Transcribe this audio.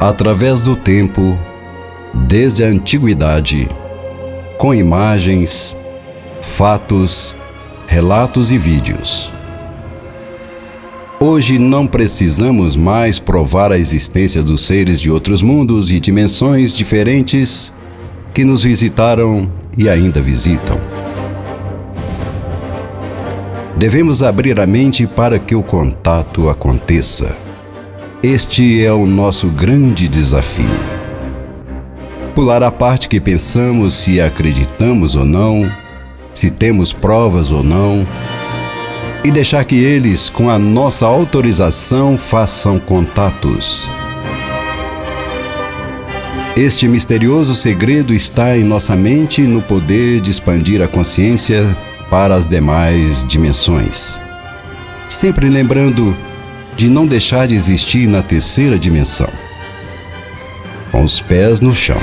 através do tempo, desde a antiguidade, com imagens, fatos, relatos e vídeos. Hoje não precisamos mais provar a existência dos seres de outros mundos e dimensões diferentes que nos visitaram e ainda visitam. Devemos abrir a mente para que o contato aconteça. Este é o nosso grande desafio. Pular a parte que pensamos se acreditamos ou não, se temos provas ou não, e deixar que eles, com a nossa autorização, façam contatos. Este misterioso segredo está em nossa mente no poder de expandir a consciência para as demais dimensões. Sempre lembrando de não deixar de existir na terceira dimensão. Com os pés no chão.